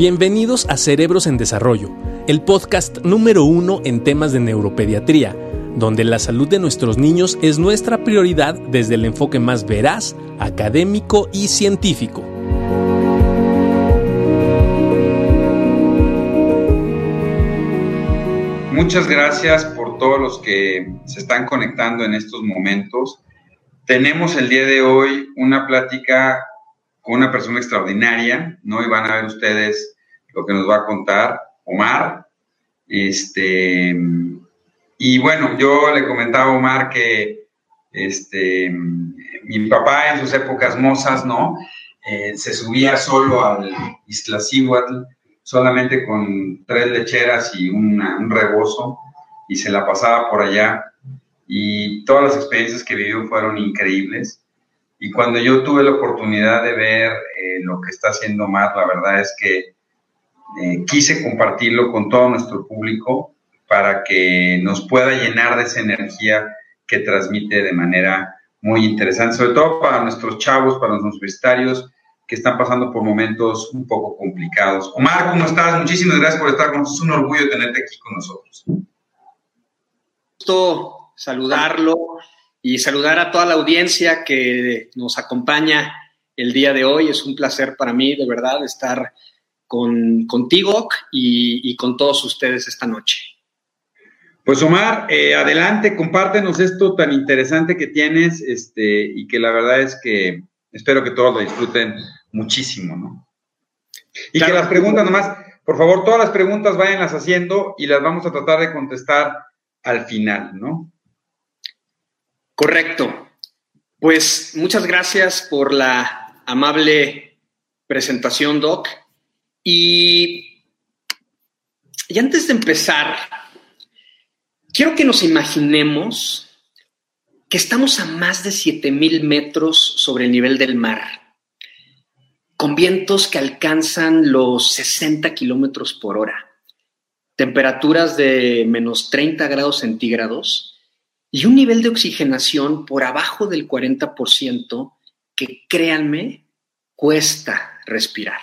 Bienvenidos a Cerebros en Desarrollo, el podcast número uno en temas de neuropediatría, donde la salud de nuestros niños es nuestra prioridad desde el enfoque más veraz, académico y científico. Muchas gracias por todos los que se están conectando en estos momentos. Tenemos el día de hoy una plática una persona extraordinaria, ¿no? Y van a ver ustedes lo que nos va a contar Omar. Este, y bueno, yo le comentaba a Omar que este, mi papá en sus épocas mozas, ¿no? Eh, se subía solo al Iztaccíhuatl, solamente con tres lecheras y un rebozo, y se la pasaba por allá. Y todas las experiencias que vivió fueron increíbles. Y cuando yo tuve la oportunidad de ver eh, lo que está haciendo Matt, la verdad es que eh, quise compartirlo con todo nuestro público para que nos pueda llenar de esa energía que transmite de manera muy interesante, sobre todo para nuestros chavos, para los universitarios que están pasando por momentos un poco complicados. Omar, ¿cómo estás? Muchísimas gracias por estar con nosotros. Es un orgullo tenerte aquí con nosotros. Gusto saludarlo y saludar a toda la audiencia que nos acompaña el día de hoy. Es un placer para mí, de verdad, estar con, contigo y, con todos ustedes esta noche. Pues Omar, eh, adelante, compártenos esto tan interesante que tienes este, y que la verdad es que espero que todos lo disfruten muchísimo, ¿no? Y que las preguntas nomás, por favor, todas las preguntas váyanlas haciendo y las vamos a tratar de contestar al final, ¿no? Correcto. Pues muchas gracias por la amable presentación, Doc. Y, antes de empezar, quiero que nos imaginemos que estamos a más de 7000 metros sobre el nivel del mar, con vientos que alcanzan los 60 kilómetros por hora, temperaturas de menos 30 grados centígrados y un nivel de oxigenación por abajo del 40% que, créanme, cuesta respirar.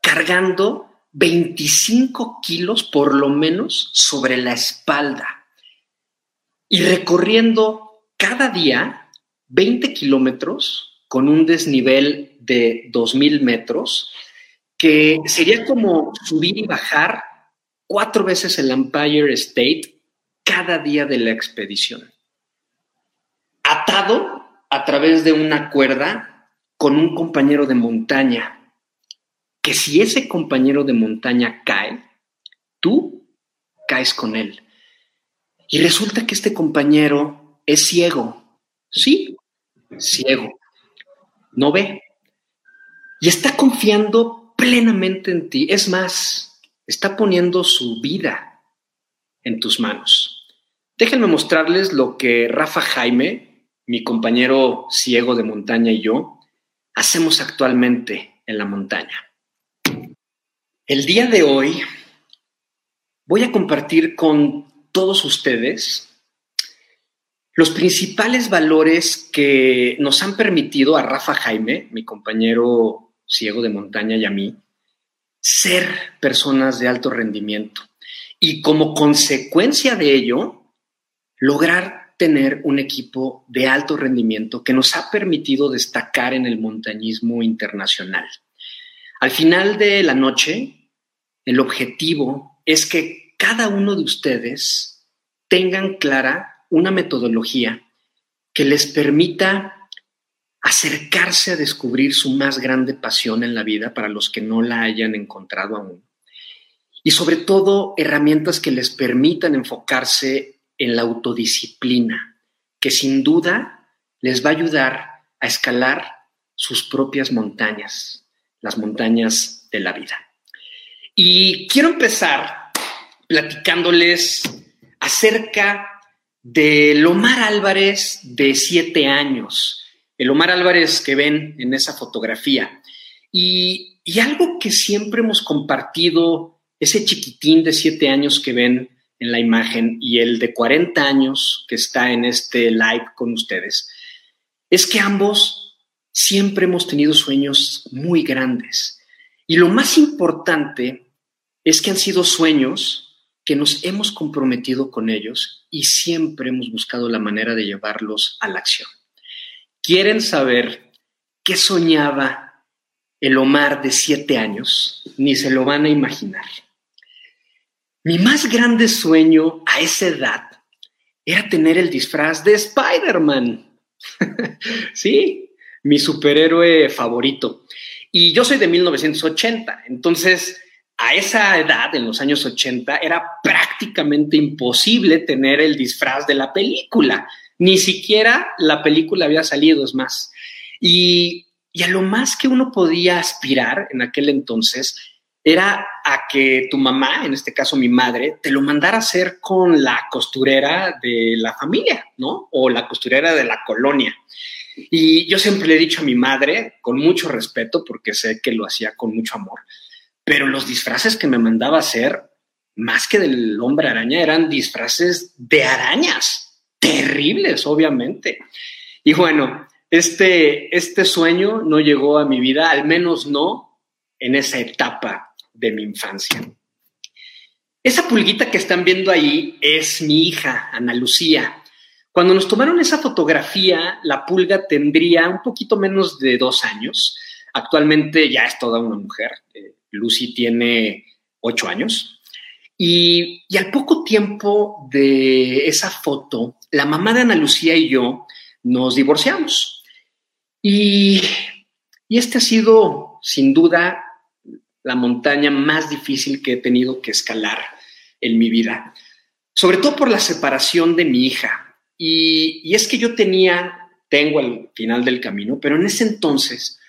Cargando 25 kilos por lo menos sobre la espalda y recorriendo cada día 20 kilómetros con un desnivel de 2.000 metros, que sería como subir y bajar cuatro veces el Empire State cada día de la expedición. Atado a través de una cuerda con un compañero de montaña, que si ese compañero de montaña cae, tú caes con él. Y resulta que este compañero es ciego. Sí, ciego. No ve. Y está confiando plenamente en ti. Es más, está poniendo su vida en tus manos. Déjenme mostrarles lo que Rafa Jaime, mi compañero ciego de montaña y yo, hacemos actualmente en la montaña. El día de hoy voy a compartir con todos ustedes los principales valores que nos han permitido a Rafa Jaime, mi compañero ciego de montaña y a mí, ser personas de alto rendimiento y como consecuencia de ello, lograr tener un equipo de alto rendimiento que nos ha permitido destacar en el montañismo internacional. Al final de la noche, el objetivo es que cada uno de ustedes tengan clara una metodología que les permita acercarse a descubrir su más grande pasión en la vida para los que no la hayan encontrado aún y sobre todo herramientas que les permitan enfocarse en la autodisciplina, que sin duda les va a ayudar a escalar sus propias montañas, las montañas de la vida. Y quiero empezar platicándoles acerca de Lomar Álvarez de siete años, el Omar Álvarez que ven en esa fotografía. Y, y algo que siempre hemos compartido ese chiquitín de siete años que ven en la imagen y el de 40 años que está en este live con ustedes, es que ambos siempre hemos tenido sueños muy grandes. Y lo más importante es que han sido sueños que nos hemos comprometido con ellos y siempre hemos buscado la manera de llevarlos a la acción. ¿Quieren saber qué soñaba el Omar de siete años? Ni se lo van a imaginar. Mi más grande sueño a esa edad era tener el disfraz de Spider-Man. sí, mi superhéroe favorito. Y yo soy de 1980, entonces a esa edad, en los años 80, era prácticamente imposible tener el disfraz de la película. Ni siquiera la película había salido, es más. Y, y a lo más que uno podía aspirar en aquel entonces era a que tu mamá, en este caso mi madre, te lo mandara a hacer con la costurera de la familia, ¿no? O la costurera de la colonia. Y yo siempre le he dicho a mi madre, con mucho respeto, porque sé que lo hacía con mucho amor, pero los disfraces que me mandaba hacer, más que del hombre araña, eran disfraces de arañas, terribles, obviamente. Y bueno, este, este sueño no llegó a mi vida, al menos no en esa etapa de mi infancia. Esa pulguita que están viendo ahí es mi hija, Ana Lucía. Cuando nos tomaron esa fotografía, la pulga tendría un poquito menos de dos años. Actualmente ya es toda una mujer. Eh, Lucy tiene ocho años. Y, al poco tiempo de esa foto, la mamá de Ana Lucía y yo nos divorciamos. Y este ha sido, sin duda, la montaña más difícil que he tenido que escalar en mi vida, sobre todo por la separación de mi hija. Y, es que yo tenía, tengo al final del camino, pero en ese entonces,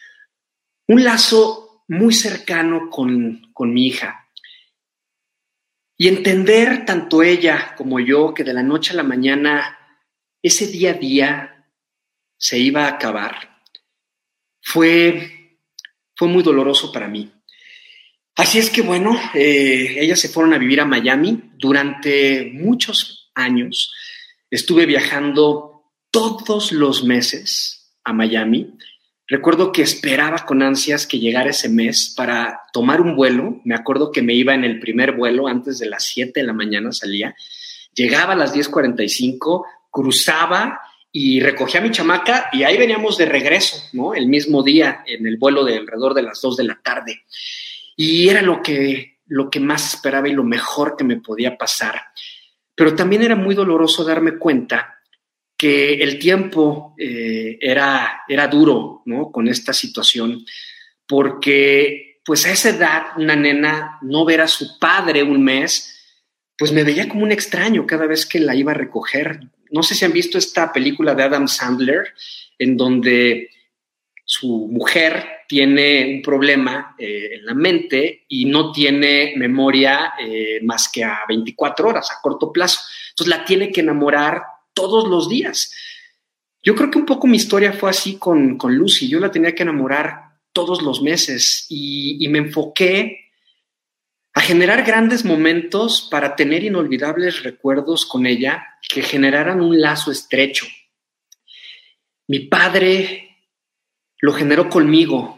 un lazo muy cercano con, con mi hija. Y entender tanto ella como yo que de la noche a la mañana, ese día a día se iba a acabar, fue, fue muy doloroso para mí. Así es que bueno, eh, ellas se fueron a vivir a Miami durante muchos años Estuve viajando todos los meses a Miami. Recuerdo que esperaba con ansias que llegara ese mes para tomar un vuelo. Me acuerdo que me iba en el primer vuelo antes de las 7 de la mañana salía. Llegaba a las 10:45, cruzaba y recogía a mi chamaca y ahí veníamos de regreso, ¿no? El mismo día en el vuelo de alrededor de las 2 de la tarde. Y era lo que, lo que más esperaba y lo mejor que me podía pasar. Pero también era muy doloroso darme cuenta que el tiempo eh, era, era duro, ¿no? Con esta situación, porque pues a esa edad una nena no ver a su padre un mes, pues me veía como un extraño cada vez que la iba a recoger. No sé si han visto esta película de Adam Sandler, en donde su mujer tiene un problema eh, en la mente y no tiene memoria eh, más que a 24 horas, a corto plazo. Entonces la tiene que enamorar todos los días. Yo creo que un poco mi historia fue así con, con Lucy. Yo la tenía que enamorar todos los meses y, y me enfoqué a generar grandes momentos para tener inolvidables recuerdos con ella que generaran un lazo estrecho. Mi padre lo generó conmigo.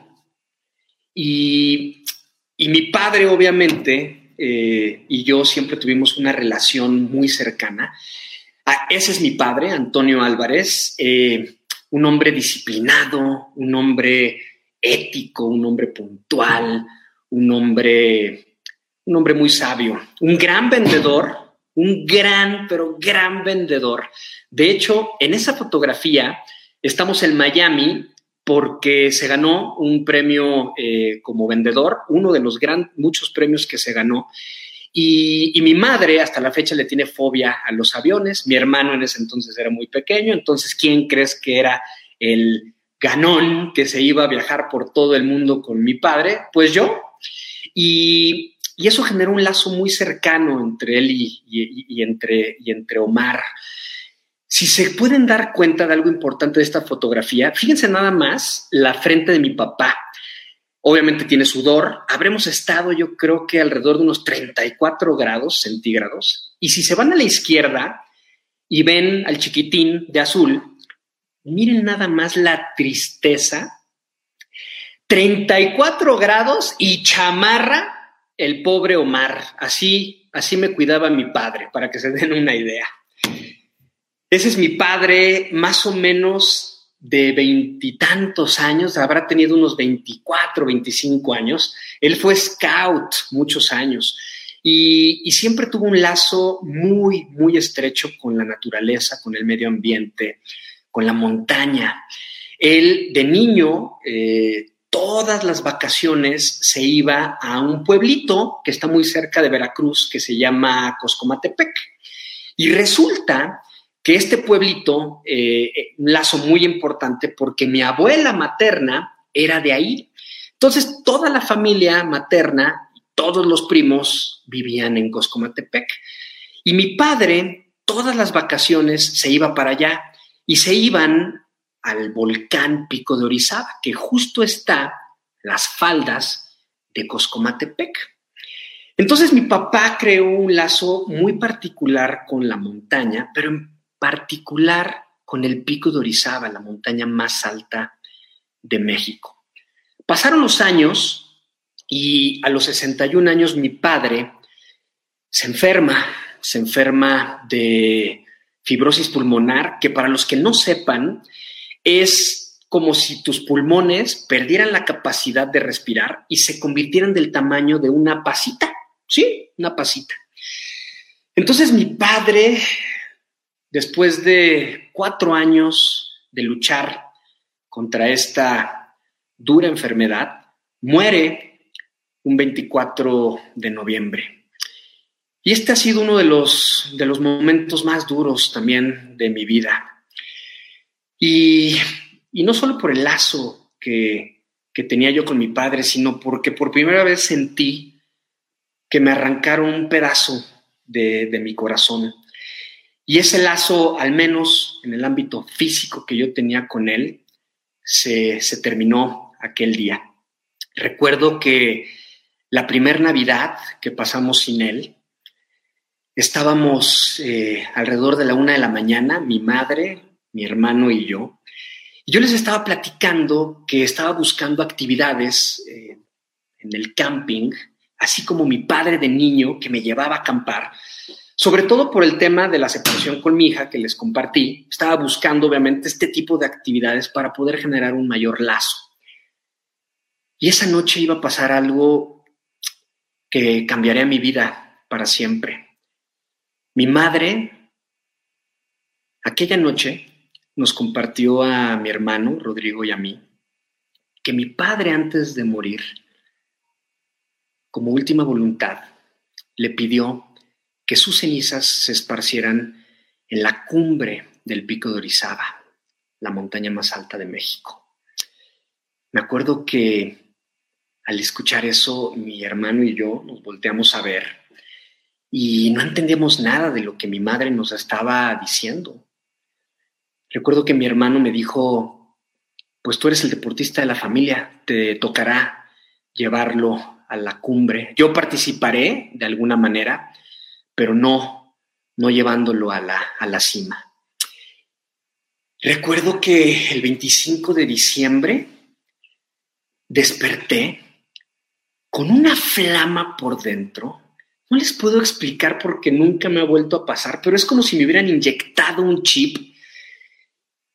Y, mi padre, obviamente, eh, y yo siempre tuvimos una relación muy cercana. Ah, ese es mi padre, Antonio Álvarez, eh, un hombre disciplinado, un hombre ético, un hombre puntual, un hombre, un hombre muy sabio, un gran vendedor, un gran, pero gran vendedor. De hecho, en esa fotografía estamos en Miami porque se ganó un premio eh, como vendedor, uno de los gran, muchos premios que se ganó. Y, mi madre hasta la fecha le tiene fobia a los aviones. Mi hermano en ese entonces era muy pequeño. Entonces, ¿quién crees que era el ganón que se iba a viajar por todo el mundo con mi padre? Pues yo. Y, eso generó un lazo muy cercano entre él y, entre, y entre Omar. Si se pueden dar cuenta de algo importante de esta fotografía, fíjense nada más la frente de mi papá. Obviamente tiene sudor. Habremos estado, yo creo que alrededor de unos 34 grados centígrados. Y si se van a la izquierda y ven al chiquitín de azul, miren nada más la tristeza. 34 grados y chamarra el pobre Omar. Así, así me cuidaba mi padre, para que se den una idea. Ese es mi padre, más o menos de veintitantos años, habrá tenido unos 24, 25 años. Él fue scout muchos años y, siempre tuvo un lazo muy, muy estrecho con la naturaleza, con el medio ambiente, con la montaña. Él de niño, eh, todas las vacaciones se iba a un pueblito que está muy cerca de Veracruz, que se llama Coscomatepec. Y resulta que este pueblito, eh, un lazo muy importante porque mi abuela materna era de ahí. Entonces, toda la familia materna, todos los primos vivían en Coscomatepec. Y mi padre, todas las vacaciones, se iba para allá y se iban al volcán Pico de Orizaba, que justo está las faldas de Coscomatepec. Entonces mi papá creó un lazo muy particular con la montaña, pero en particular con el Pico de Orizaba, la montaña más alta de México. Pasaron los años y a los 61 años mi padre se enferma, se enferma de fibrosis pulmonar, que para los que no sepan, es como si tus pulmones perdieran la capacidad de respirar y se convirtieran del tamaño de una pasita. Sí, una pasita. Entonces mi padre, después de cuatro años de luchar contra esta dura enfermedad, muere un 24 de noviembre. Y este ha sido uno de los, de los momentos más duros también de mi vida. Y, no solo por el lazo que, tenía yo con mi padre, sino porque por primera vez sentí que me arrancaron un pedazo de, mi corazón. Y ese lazo, al menos en el ámbito físico que yo tenía con él, se, terminó aquel día. Recuerdo que la primera Navidad que pasamos sin él, estábamos eh, alrededor de la una de la mañana, mi madre, mi hermano y yo. yo les estaba platicando que estaba buscando actividades eh, en el camping, así como mi padre de niño que me llevaba a acampar, sobre todo por el tema de la separación con mi hija que les compartí. Estaba buscando, obviamente, este tipo de actividades para poder generar un mayor lazo. Y esa noche iba a pasar algo que cambiaría mi vida para siempre. Mi madre, aquella noche, nos compartió a mi hermano Rodrigo y a mí que mi padre antes de morir, como última voluntad, le pidió que sus cenizas se esparcieran en la cumbre del pico de Orizaba, la montaña más alta de México. Me acuerdo que al escuchar eso, mi hermano y yo nos volteamos a ver y no entendíamos nada de lo que mi madre nos estaba diciendo. Recuerdo que mi hermano me dijo, pues tú eres el deportista de la familia, te tocará llevarlo a la cumbre. Yo participaré de alguna manera, pero no, no llevándolo a la, a la cima. Recuerdo que el 25 de diciembre desperté con una flama por dentro. No les puedo explicar porque nunca me ha vuelto a pasar, pero es como si me hubieran inyectado un chip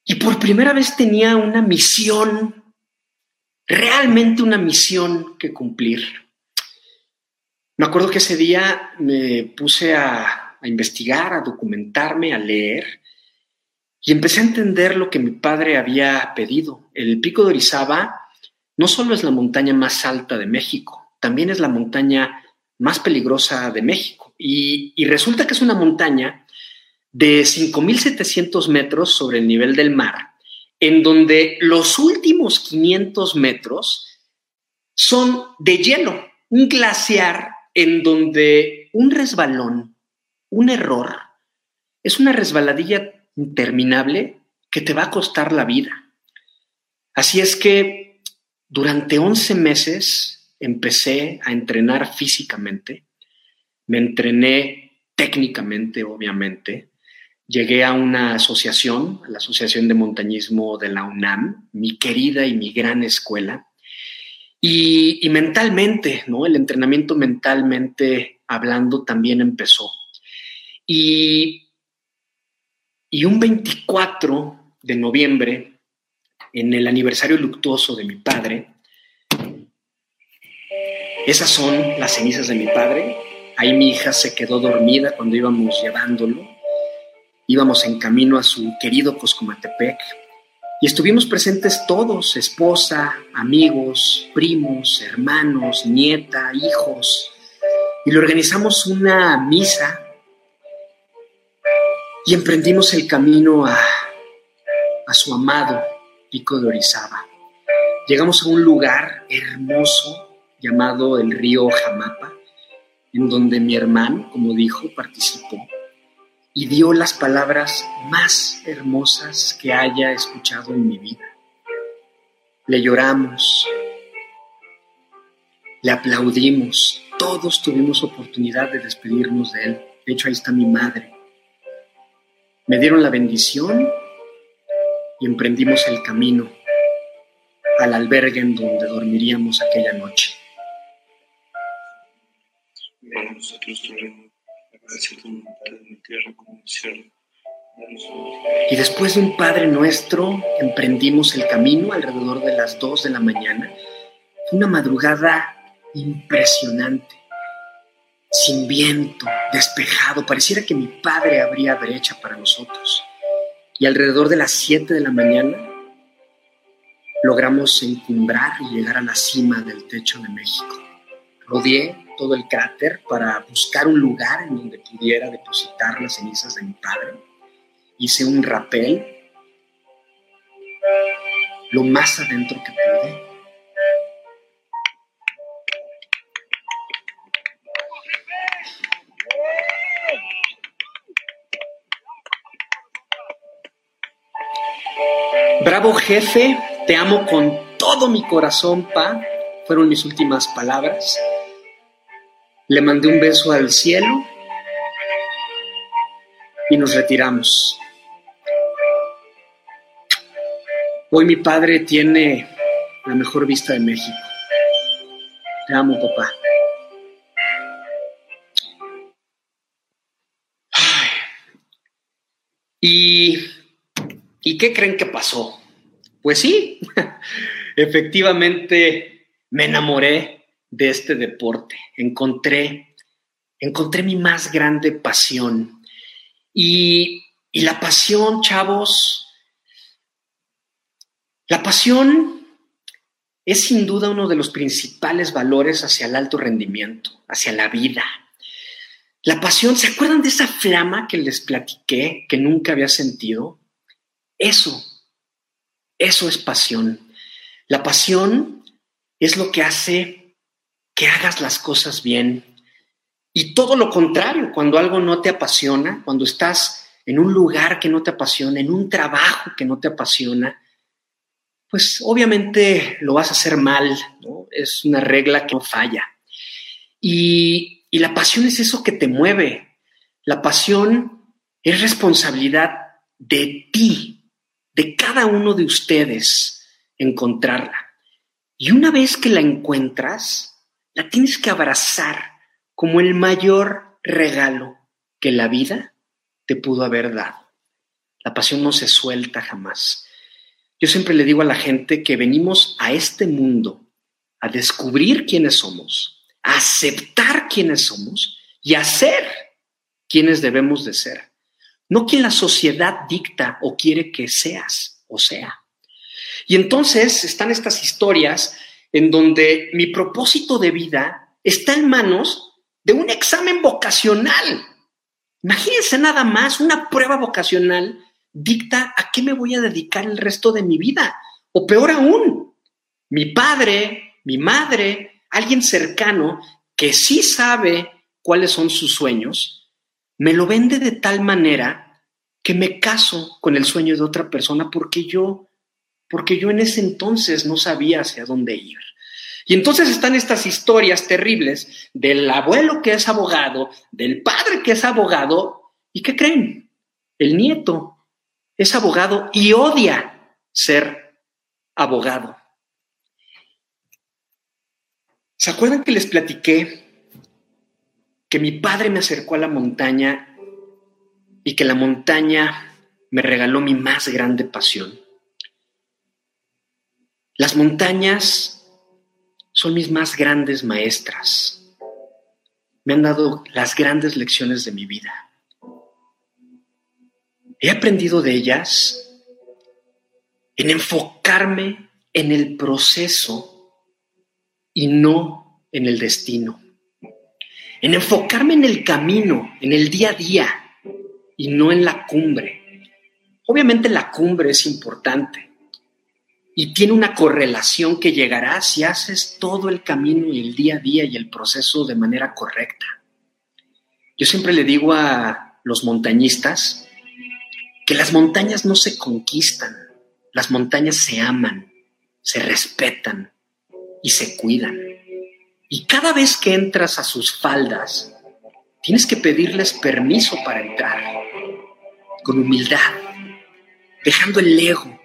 y por primera vez tenía una misión, realmente una misión que cumplir. Me acuerdo que ese día me puse a, investigar, a documentarme, a leer, y empecé a entender lo que mi padre había pedido. El pico de Orizaba no solo es la montaña más alta de México, también es la montaña más peligrosa de México. Y, y resulta que es una montaña de 5.700 metros sobre el nivel del mar, en donde los últimos 500 metros son de hielo, un glaciar en donde un resbalón, un error, es una resbaladilla interminable que te va a costar la vida. Así es que durante 11 meses empecé a entrenar físicamente, me entrené técnicamente, obviamente, llegué a una asociación, la Asociación de Montañismo de la UNAM, mi querida y mi gran escuela, Y, mentalmente, ¿no? El entrenamiento mentalmente hablando también empezó. Y, y un 24 de noviembre, en el aniversario luctuoso de mi padre, esas son las cenizas de mi padre. Ahí mi hija se quedó dormida cuando íbamos llevándolo. Íbamos en camino a su querido Coscomatepec. Y estuvimos presentes todos, esposa, amigos, primos, hermanos, nieta, hijos. Y le organizamos una misa y emprendimos el camino a, a su amado Pico de Orizaba. Llegamos a un lugar hermoso llamado el río Jamapa, en donde mi hermano, como dijo, participó y dio las palabras más hermosas que haya escuchado en mi vida. Le lloramos, le aplaudimos, todos tuvimos oportunidad de despedirnos de él. De hecho, ahí está mi madre. Me dieron la bendición y emprendimos el camino al albergue en donde dormiríamos aquella noche. Y después de un Padre Nuestro, emprendimos el camino alrededor de las 2 de la mañana. Fue una madrugada impresionante, sin viento, despejado. Pareciera que mi Padre abría brecha para nosotros. Y alrededor de las 7 de la mañana logramos encumbrar y llegar a la cima del techo de México. Rodeé todo el cráter para buscar un lugar en donde pudiera depositar las cenizas de mi padre. Hice un rapel lo más adentro que pude. Bravo jefe, te amo con todo mi corazón, pa, fueron mis últimas palabras. Le mandé un beso al cielo y nos retiramos. Hoy mi padre tiene la mejor vista de México. Te amo, papá. ¿Y, ¿Y qué creen que pasó? Pues sí, efectivamente me enamoré de este deporte. Encontré, encontré mi más grande pasión. Y, y la pasión, chavos, la pasión es sin duda uno de los principales valores hacia el alto rendimiento, hacia la vida. La pasión, ¿se acuerdan de esa flama que les platiqué que nunca había sentido? Eso, eso es pasión. La pasión es lo que hace que hagas las cosas bien. Y todo lo contrario, cuando algo no te apasiona, cuando estás en un lugar que no te apasiona, en un trabajo que no te apasiona, pues obviamente lo vas a hacer mal, ¿no? Es una regla que no falla. Y, y la pasión es eso que te mueve. La pasión es responsabilidad de ti, de cada uno de ustedes, encontrarla. Y una vez que la encuentras, la tienes que abrazar como el mayor regalo que la vida te pudo haber dado. La pasión no se suelta jamás. Yo siempre le digo a la gente que venimos a este mundo a descubrir quiénes somos, a aceptar quiénes somos y a ser quienes debemos de ser. No quien la sociedad dicta o quiere que seas o sea. Y entonces están estas historias en donde mi propósito de vida está en manos de un examen vocacional. Imagínense nada más, una prueba vocacional dicta a qué me voy a dedicar el resto de mi vida. O peor aún, mi padre, mi madre, alguien cercano que sí sabe cuáles son sus sueños, me lo vende de tal manera que me caso con el sueño de otra persona porque yo porque yo en ese entonces no sabía hacia dónde ir. Y entonces están estas historias terribles del abuelo que es abogado, del padre que es abogado, ¿y qué creen? El nieto es abogado y odia ser abogado. ¿Se acuerdan que les platiqué que mi padre me acercó a la montaña y que la montaña me regaló mi más grande pasión? Las montañas son mis más grandes maestras. Me han dado las grandes lecciones de mi vida. He aprendido de ellas en enfocarme en el proceso y no en el destino. En enfocarme en el camino, en el día a día y no en la cumbre. Obviamente la cumbre es importante, y tiene una correlación que llegará si haces todo el camino y el día a día y el proceso de manera correcta. Yo siempre le digo a los montañistas que las montañas no se conquistan, las montañas se aman, se respetan y se cuidan. Y cada vez que entras a sus faldas, tienes que pedirles permiso para entrar, con humildad, dejando el ego,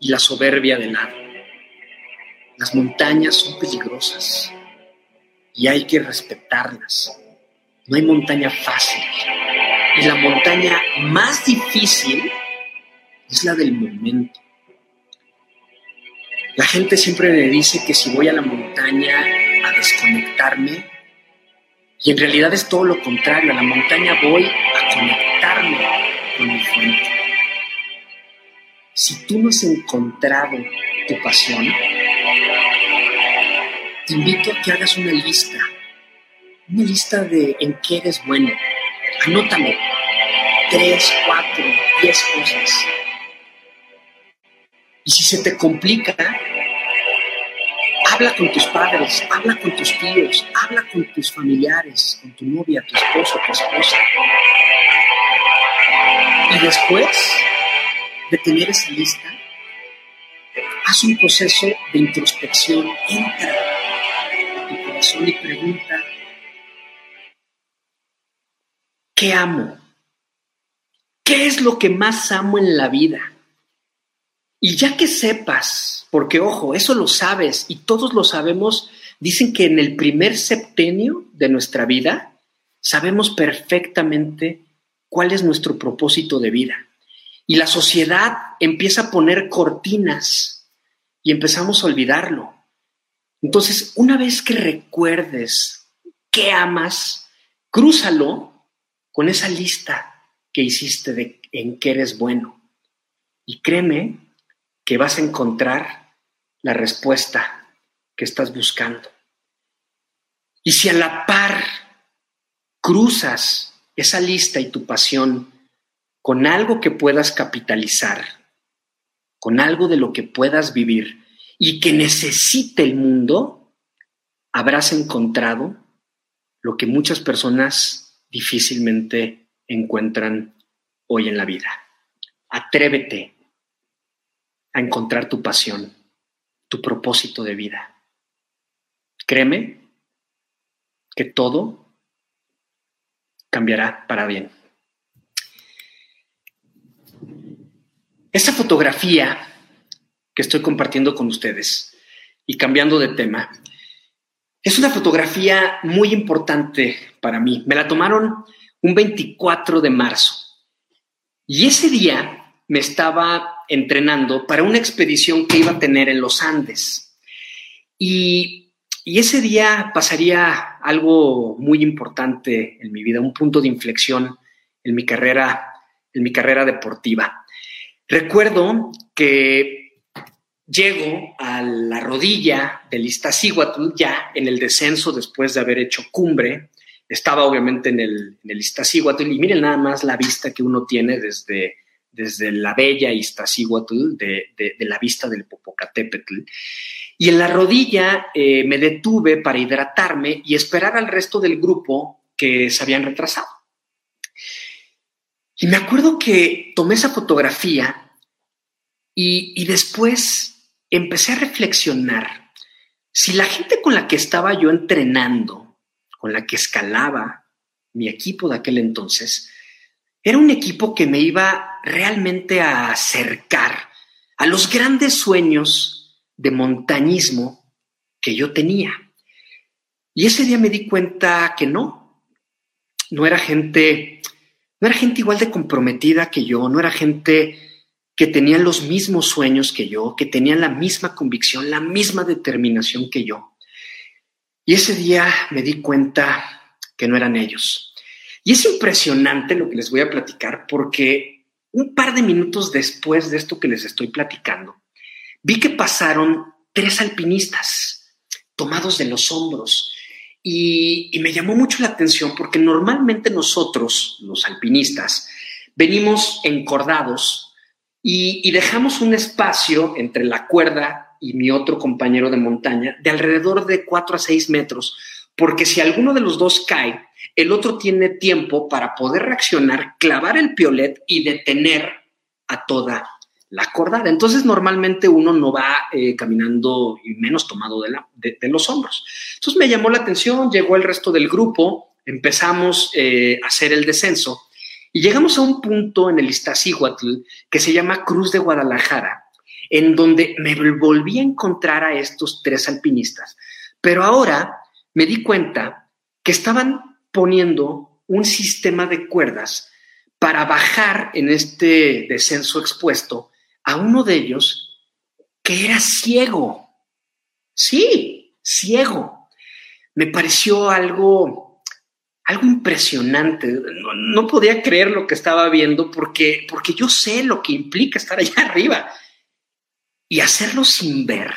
y la soberbia de lado. Las montañas son peligrosas y hay que respetarlas. No hay montaña fácil. Y la montaña más difícil es la del momento. La gente siempre me dice que si voy a la montaña a desconectarme, y en realidad es todo lo contrario, a la montaña voy a conectarme con mi fuente si tú no has encontrado tu pasión, te invito a que hagas una lista, una lista de en qué eres bueno. Anótalo, tres, cuatro, diez cosas. Y si se te complica, habla con tus padres, habla con tus tíos, habla con tus familiares, con tu novia, tu esposo, tu esposa. Y después de tener esa lista, haz un proceso de introspección, entra a tu corazón y pregunta, ¿qué amo? ¿Qué es lo que más amo en la vida? Y ya que sepas, porque ojo, eso lo sabes y todos lo sabemos, dicen que en el primer septenio de nuestra vida sabemos perfectamente cuál es nuestro propósito de vida. Y la sociedad empieza a poner cortinas y empezamos a olvidarlo. Entonces, una vez que recuerdes qué amas, crúzalo con esa lista que hiciste de en qué eres bueno. Y créeme que vas a encontrar la respuesta que estás buscando. Y si a la par cruzas esa lista y tu pasión con algo que puedas capitalizar, con algo de lo que puedas vivir y que necesite el mundo, habrás encontrado lo que muchas personas difícilmente encuentran hoy en la vida. Atrévete a encontrar tu pasión, tu propósito de vida. Créeme que todo cambiará para bien. Esta fotografía que estoy compartiendo con ustedes y cambiando de tema, es una fotografía muy importante para mí. Me la tomaron un 24 de marzo y ese día me estaba entrenando para una expedición que iba a tener en los Andes. Y, y ese día pasaría algo muy importante en mi vida, un punto de inflexión en mi carrera, en mi carrera deportiva. Recuerdo que llego a la rodilla del Iztaccíhuatl ya en el descenso después de haber hecho cumbre. Estaba obviamente en el, en y miren nada más la vista que uno tiene desde, desde la bella Iztaccíhuatl, de, de, la vista del Popocatépetl. Y en la rodilla eh, me detuve para hidratarme y esperar al resto del grupo que se habían retrasado. Y me acuerdo que tomé esa fotografía y, después empecé a reflexionar si la gente con la que estaba yo entrenando, con la que escalaba mi equipo de aquel entonces, era un equipo que me iba realmente a acercar a los grandes sueños de montañismo que yo tenía. Y ese día me di cuenta que no, no era gente, no era gente igual de comprometida que yo, no era gente que tenían los mismos sueños que yo, que tenían la misma convicción, la misma determinación que yo. Y ese día me di cuenta que no eran ellos. Y es impresionante lo que les voy a platicar porque un par de minutos después de esto que les estoy platicando, vi que pasaron tres alpinistas tomados de los hombros. Y, me llamó mucho la atención porque normalmente nosotros, los alpinistas, venimos encordados y, dejamos un espacio entre la cuerda y mi otro compañero de montaña de alrededor de 4 a 6 metros, porque si alguno de los dos cae, el otro tiene tiempo para poder reaccionar, clavar el piolet y detener a toda la cordada. Entonces normalmente uno no va eh, caminando y menos tomado de, los hombros. Entonces me llamó la atención, llegó el resto del grupo, empezamos eh, a hacer el descenso y llegamos a un punto en el Iztaccíhuatl que se llama Cruz de Guadalajara, en donde me volví a encontrar a estos tres alpinistas. Pero ahora me di cuenta que estaban poniendo un sistema de cuerdas para bajar en este descenso expuesto a uno de ellos que era ciego. Sí, ciego. Me pareció algo algo impresionante. No, podía creer lo que estaba viendo porque, porque yo sé lo que implica estar allá arriba. Y hacerlo sin ver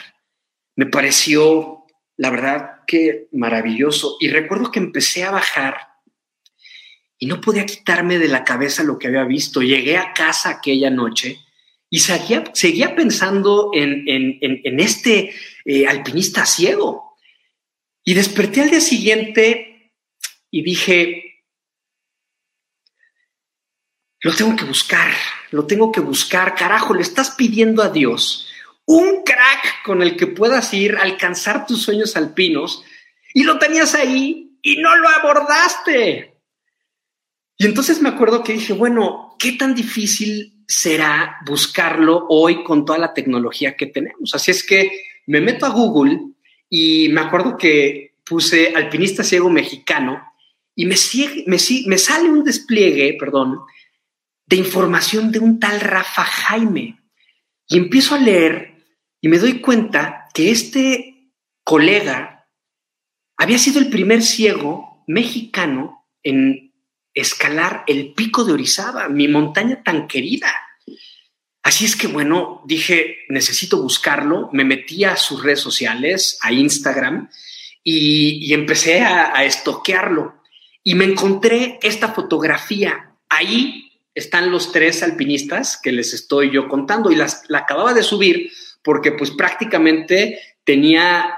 me pareció, la verdad, que maravilloso. Y recuerdo que empecé a bajar y no podía quitarme de la cabeza lo que había visto. Llegué a casa aquella noche y seguía, seguía pensando en, este eh, alpinista ciego. Y desperté al día siguiente y dije, lo tengo que buscar, lo tengo que buscar, carajo, le estás pidiendo a Dios un crack con el que puedas ir a alcanzar tus sueños alpinos y lo tenías ahí y no lo abordaste. Y entonces me acuerdo que dije, bueno, ¿qué tan difícil será buscarlo hoy con toda la tecnología que tenemos? Así es que me meto a Google y me acuerdo que puse alpinista ciego mexicano y me, sale un despliegue, perdón, de información de un tal Rafa Jaime. Y empiezo a leer y me doy cuenta que este colega había sido el primer ciego mexicano en escalar el pico de Orizaba, mi montaña tan querida. Así es que bueno, dije, necesito buscarlo, me metí a sus redes sociales, a Instagram, y, empecé a, estoquearlo y me encontré esta fotografía. Ahí están los tres alpinistas que les estoy yo contando y las, la acababa de subir porque pues prácticamente tenía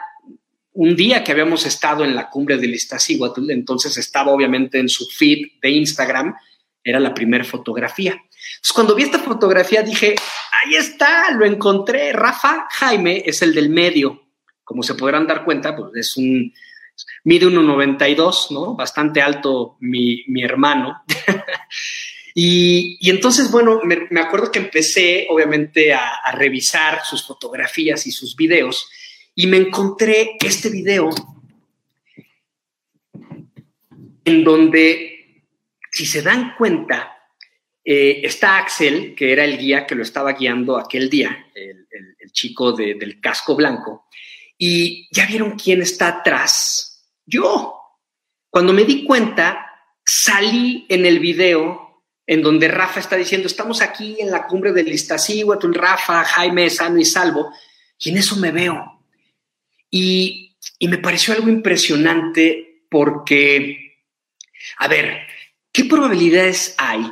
un día que habíamos estado en la cumbre del Iztaccíhuatl, entonces estaba obviamente en su feed de Instagram, era la primera fotografía. Entonces cuando vi esta fotografía dije, ahí está, lo encontré, Rafa Jaime es el del medio, como se podrán dar cuenta, pues es un mide 1,92, ¿no? Bastante alto mi, hermano. y, entonces, bueno, me, acuerdo que empecé, obviamente, a, revisar sus fotografías y sus videos y me encontré este video en donde, si se dan cuenta, eh, está Axel, que era el guía que lo estaba guiando aquel día, el, chico del casco blanco, y ya vieron quién está atrás yo. Cuando me di cuenta, salí en el video en donde Rafa está diciendo, estamos aquí en la cumbre del Iztaccíhuatl, Rafa, Jaime, sano y salvo, y en eso me veo. Y, me pareció algo impresionante porque, a ver, ¿qué probabilidades hay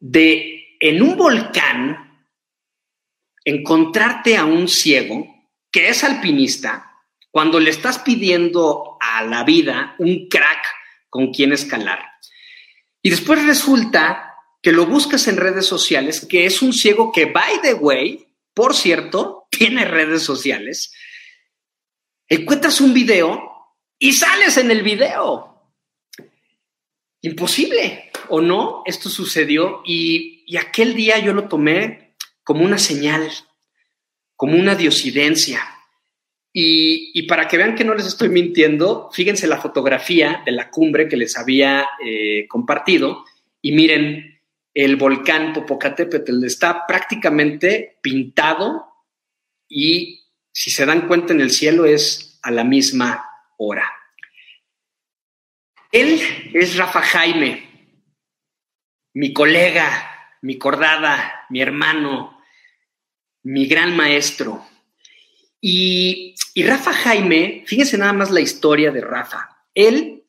de en un volcán encontrarte a un ciego que es alpinista cuando le estás pidiendo a la vida un crack con quien escalar. Y después resulta que lo buscas en redes sociales, que es un ciego que, by the way, por cierto, tiene redes sociales. Encuentras un video y sales en el video. Imposible, ¿o no? Esto sucedió y, y aquel día yo lo tomé como una señal, como una diosidencia Y, para que vean que no les estoy mintiendo, fíjense la fotografía de la cumbre que les había eh, compartido y miren el volcán Popocatépetl está prácticamente pintado y si se dan cuenta en el cielo es a la misma hora. Él es Rafa Jaime, mi colega, mi cordada, mi hermano, mi gran maestro. Y, Rafa Jaime, fíjense nada más la historia de Rafa. Él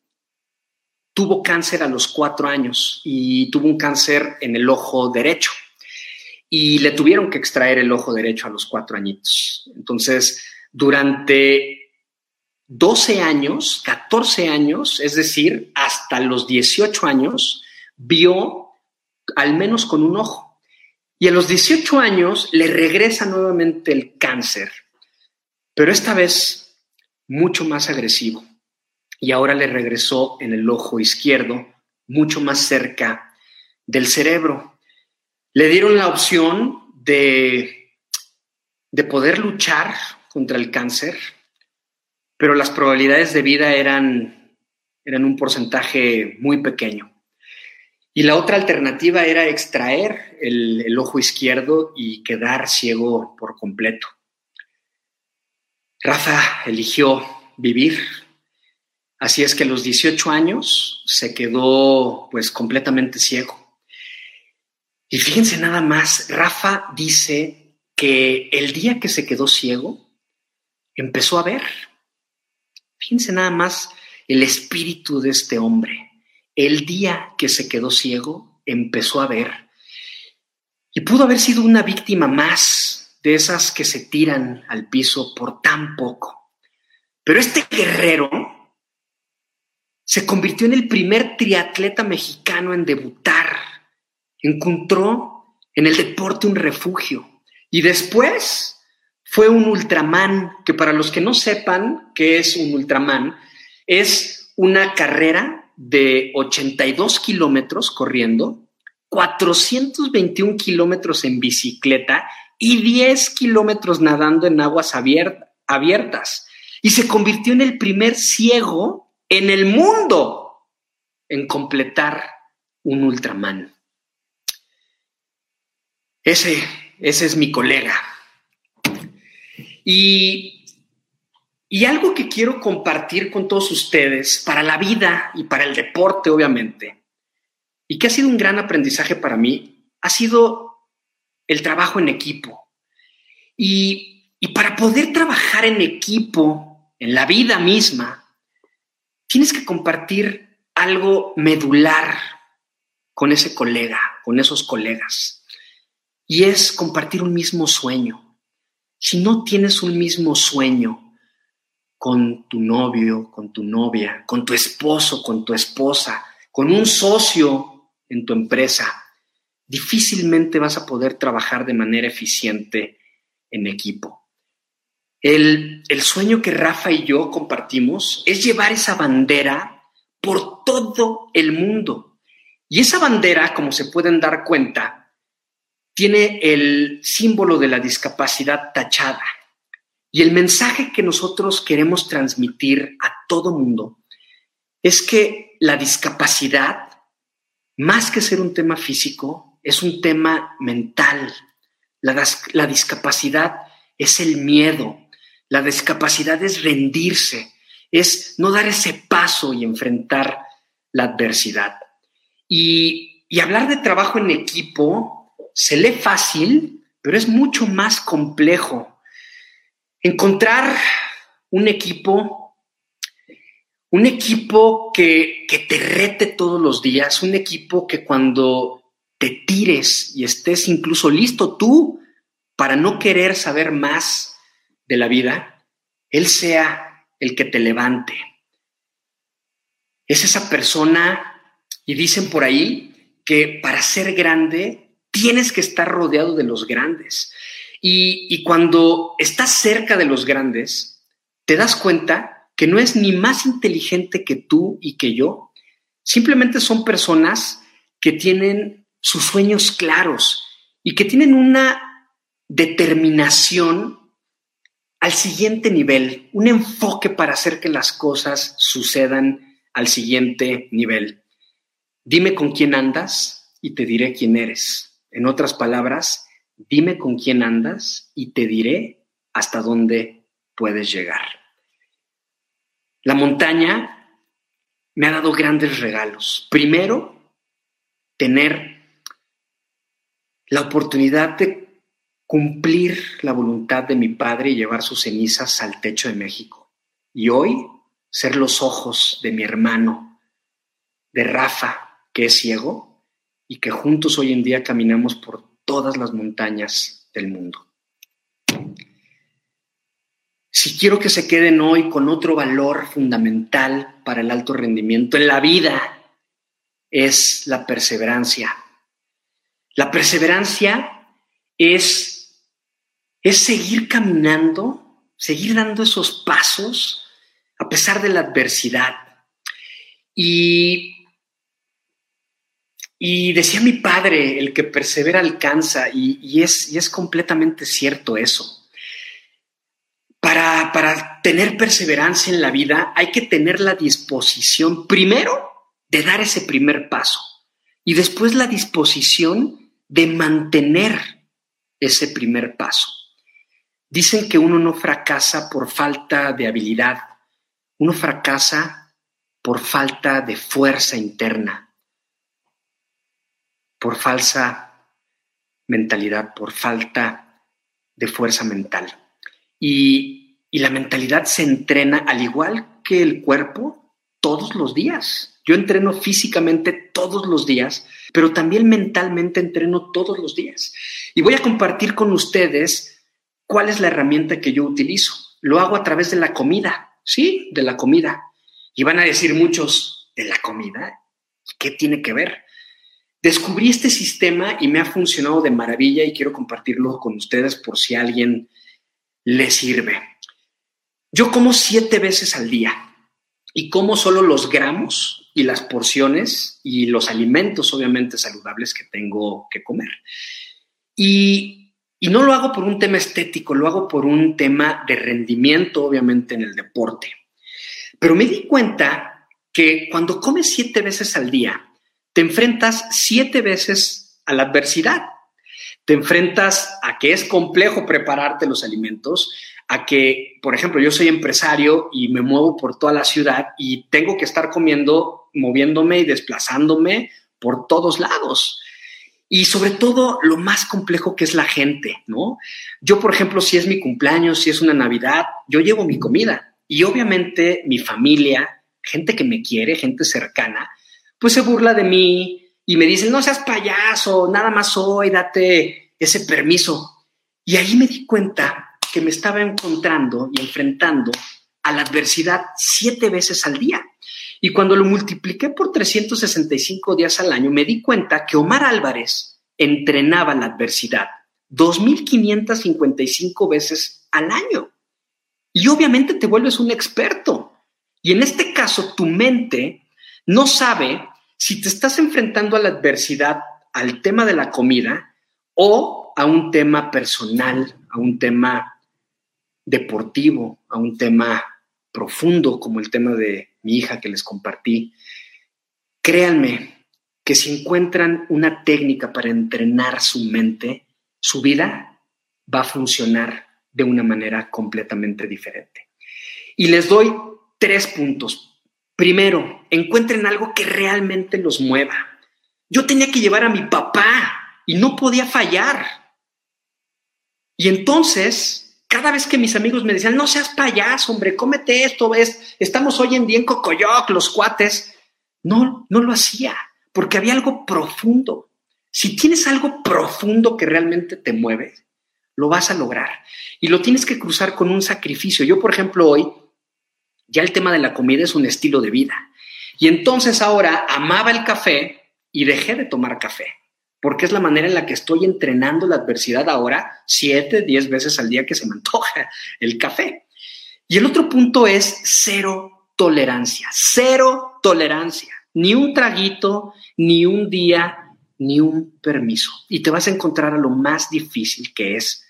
tuvo cáncer a los cuatro años y tuvo un cáncer en el ojo derecho. Y le tuvieron que extraer el ojo derecho a los cuatro añitos. Entonces, durante 12 años, 14 años, es decir, hasta los 18 años, vio al menos con un ojo. Y a los 18 años le regresa nuevamente el cáncer, pero esta vez mucho más agresivo. Y ahora le regresó en el ojo izquierdo, mucho más cerca del cerebro. Le dieron la opción de, de poder luchar contra el cáncer, pero las probabilidades de vida eran, eran un porcentaje muy pequeño. Y la otra alternativa era extraer el, ojo izquierdo y quedar ciego por completo. Rafa eligió vivir, así es que a los 18 años se quedó pues completamente ciego. Y fíjense nada más, Rafa dice que el día que se quedó ciego, empezó a ver. Fíjense nada más el espíritu de este hombre el día que se quedó ciego, empezó a ver. Y pudo haber sido una víctima más de esas que se tiran al piso por tan poco. Pero este guerrero se convirtió en el primer triatleta mexicano en debutar. Encontró en el deporte un refugio. Y después fue un ultraman, que para los que no sepan qué es un ultraman, es una carrera de 82 kilómetros corriendo, 421 kilómetros en bicicleta y 10 kilómetros nadando en aguas abiertas. Y se convirtió en el primer ciego en el mundo en completar un Ultraman. Ese, ese es mi colega. Y y algo que quiero compartir con todos ustedes para la vida y para el deporte, obviamente, y que ha sido un gran aprendizaje para mí, ha sido el trabajo en equipo. Y, y para poder trabajar en equipo, en la vida misma, tienes que compartir algo medular con ese colega, con esos colegas. Y es compartir un mismo sueño. Si no tienes un mismo sueño, con tu novio, con tu novia, con tu esposo, con tu esposa, con un socio en tu empresa, difícilmente vas a poder trabajar de manera eficiente en equipo. El, el, sueño que Rafa y yo compartimos es llevar esa bandera por todo el mundo. Y esa bandera, como se pueden dar cuenta, tiene el símbolo de la discapacidad tachada. Y el mensaje que nosotros queremos transmitir a todo mundo es que la discapacidad, más que ser un tema físico, es un tema mental. La, la discapacidad es el miedo. La discapacidad es rendirse, es no dar ese paso y enfrentar la adversidad. Y, y hablar de trabajo en equipo se lee fácil, pero es mucho más complejo encontrar un equipo, un equipo que, que, te rete todos los días, un equipo que cuando te tires y estés incluso listo tú para no querer saber más de la vida, Él sea el que te levante. Es esa persona, y dicen por ahí, que para ser grande tienes que estar rodeado de los grandes. Y, cuando estás cerca de los grandes, te das cuenta que no es ni más inteligente que tú y que yo. Simplemente son personas que tienen sus sueños claros y que tienen una determinación al siguiente nivel, un enfoque para hacer que las cosas sucedan al siguiente nivel. Dime con quién andas y te diré quién eres. En otras palabras, dime con quién andas y te diré hasta dónde puedes llegar. La montaña me ha dado grandes regalos. Primero, tener la oportunidad de cumplir la voluntad de mi padre y llevar sus cenizas al techo de México. Y hoy ser los ojos de mi hermano, de Rafa, que es ciego, y que juntos hoy en día caminamos por todas las montañas del mundo. Si quiero que se queden hoy con otro valor fundamental para el alto rendimiento en la vida, es la perseverancia. La perseverancia es es seguir caminando, seguir dando esos pasos a pesar de la adversidad. Y, y decía mi padre, el que persevera alcanza, y, es, y es, completamente cierto eso. Para, para tener perseverancia en la vida hay que tener la disposición, primero, de dar ese primer paso y después la disposición de mantener ese primer paso. Dicen que uno no fracasa por falta de habilidad, uno fracasa por falta de fuerza interna, por falsa mentalidad, por falta de fuerza mental. Y, y la mentalidad se entrena al igual que el cuerpo todos los días. Yo entreno físicamente todos los días, pero también mentalmente entreno todos los días. Y voy a compartir con ustedes ¿Cuál es la herramienta que yo utilizo? Lo hago a través de la comida, sí, de la comida. Y van a decir muchos, ¿de la comida? ¿Qué tiene que ver? Descubrí este sistema y me ha funcionado de maravilla y quiero compartirlo con ustedes por si a alguien le sirve. Yo como siete veces al día y como solo los gramos y las porciones y los alimentos obviamente saludables que tengo que comer. Y y no lo hago por un tema estético, lo hago por un tema de rendimiento, obviamente, en el deporte. Pero me di cuenta que cuando comes siete veces al día, te enfrentas siete veces a la adversidad. Te enfrentas a que es complejo prepararte los alimentos, a que, por ejemplo, yo soy empresario y me muevo por toda la ciudad y tengo que estar comiendo, moviéndome y desplazándome por todos lados y sobre todo lo más complejo que es la gente, ¿no? Yo, por ejemplo, si es mi cumpleaños, si es una Navidad, yo llevo mi comida y obviamente mi familia, gente que me quiere, gente cercana, pues se burla de mí y me dicen, no seas payaso, nada más hoy, date ese permiso. Y ahí me di cuenta que me estaba encontrando y enfrentando a la adversidad siete veces al día. Y cuando lo multipliqué por 365 días al año, me di cuenta que Omar Álvarez entrenaba la adversidad 2.555 veces al año. Y obviamente te vuelves un experto. Y en este caso, tu mente no sabe si te estás enfrentando a la adversidad, al tema de la comida o a un tema personal, a un tema deportivo, a un tema profundo como el tema de mi hija que les compartí, créanme que si encuentran una técnica para entrenar su mente, su vida va a funcionar de una manera completamente diferente. Y les doy tres puntos. Primero, encuentren algo que realmente los mueva. Yo tenía que llevar a mi papá y no podía fallar. Y entonces cada vez que mis amigos me decían, no seas payaso, hombre, cómete esto, ves, estamos hoy en día en Cocoyoc, los cuates. No, no lo hacía, porque había algo profundo. Si tienes algo profundo que realmente te mueve, lo vas a lograr. Y lo tienes que cruzar con un sacrificio. Yo, por ejemplo, hoy, ya el tema de la comida es un estilo de vida. Y entonces ahora amaba el café y dejé de tomar café porque es la manera en la que estoy entrenando la adversidad ahora, siete, diez veces al día que se me antoja el café. Y el otro punto es cero tolerancia, cero tolerancia, ni un traguito, ni un día, ni un permiso. Y te vas a encontrar a lo más difícil que es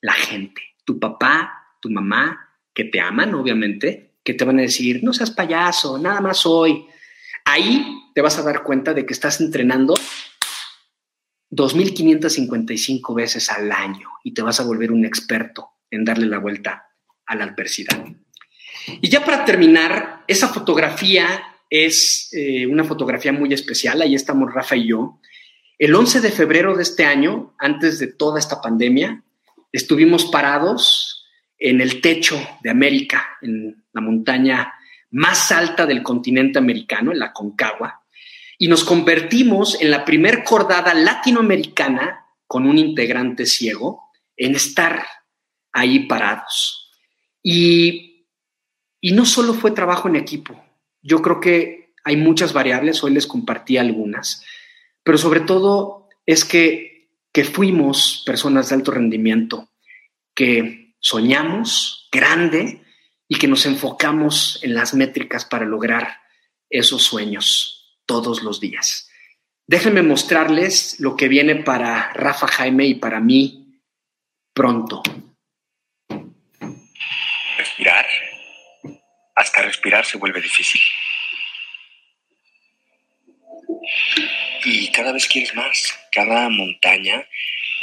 la gente, tu papá, tu mamá, que te aman, obviamente, que te van a decir, no seas payaso, nada más hoy. Ahí te vas a dar cuenta de que estás entrenando 2.555 veces al año y te vas a volver un experto en darle la vuelta a la adversidad. Y ya para terminar, esa fotografía es eh, una fotografía muy especial. Ahí estamos Rafa y yo. El 11 de febrero de este año, antes de toda esta pandemia, estuvimos parados en el techo de América, en la montaña más alta del continente americano, en la Concagua, y nos convertimos en la primer cordada latinoamericana con un integrante ciego en estar ahí parados. Y, y no solo fue trabajo en equipo, yo creo que hay muchas variables, hoy les compartí algunas, pero sobre todo es que, que fuimos personas de alto rendimiento, que soñamos grande y que nos enfocamos en las métricas para lograr esos sueños todos los días. Déjenme mostrarles lo que viene para Rafa Jaime y para mí pronto. Respirar. Hasta respirar se vuelve difícil. Y cada vez quieres más. Cada montaña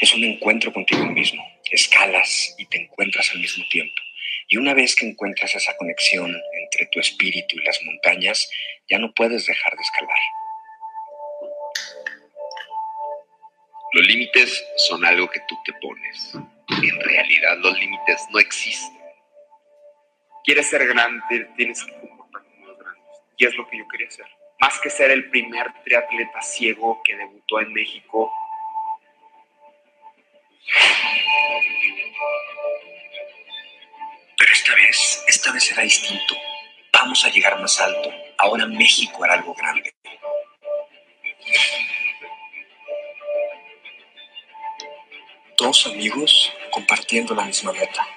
es un encuentro contigo mismo. Escalas y te encuentras al mismo tiempo. Y una vez que encuentras esa conexión entre tu espíritu y las montañas, ya no puedes dejar de escalar. Los límites son algo que tú te pones. En realidad los límites no existen. Quieres ser grande, tienes que comportar como los grandes. Y es lo que yo quería hacer. Más que ser el primer triatleta ciego que debutó en México, pero esta vez, esta vez será distinto. Vamos a llegar más alto. Ahora México hará algo grande. Dos amigos compartiendo la misma meta.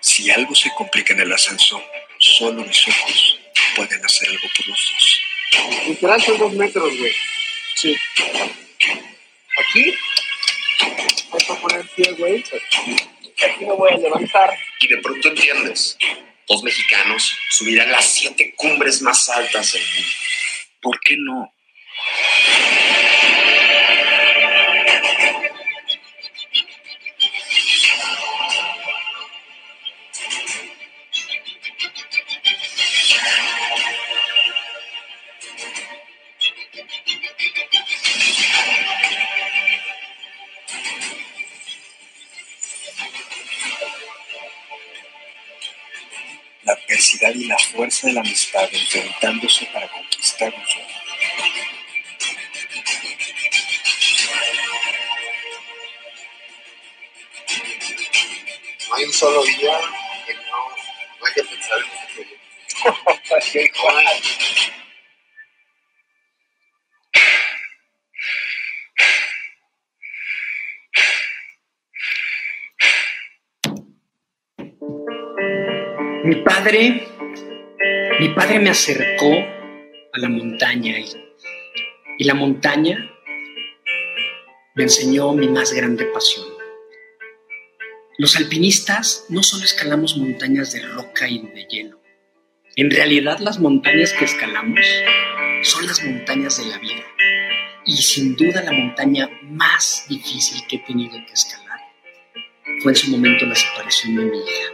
Si algo se complica en el ascenso, solo mis ojos pueden hacer algo por los dos. Literal son dos metros, güey. Sí. Aquí, poner pie, güey. Aquí me voy a levantar. Y de pronto entiendes, dos mexicanos subirán las siete cumbres más altas del mundo. ¿Por qué no? Y la fuerza de la amistad enfrentándose para conquistar un sueño. No hay un solo día que no, no hay que pensar en este proyecto. Mi padre, mi padre me acercó a la montaña y, la montaña me enseñó mi más grande pasión. Los alpinistas no solo escalamos montañas de roca y de hielo. En realidad las montañas que escalamos son las montañas de la vida. Y sin duda la montaña más difícil que he tenido que escalar fue en su momento la separación de mi hija.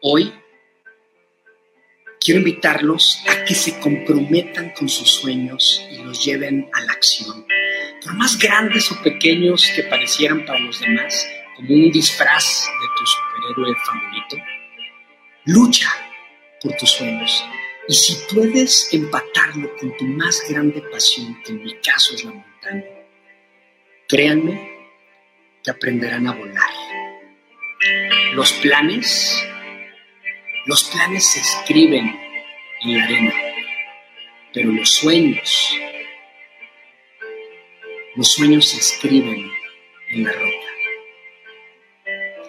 Hoy quiero invitarlos a que se comprometan con sus sueños y los lleven a la acción. Por más grandes o pequeños que parecieran para los demás, como un disfraz de tu superhéroe favorito, lucha por tus sueños. Y si puedes empatarlo con tu más grande pasión, que en mi caso es la montaña, créanme que aprenderán a volar. Los planes los planes se escriben en la arena, pero los sueños, los sueños se escriben en la roca.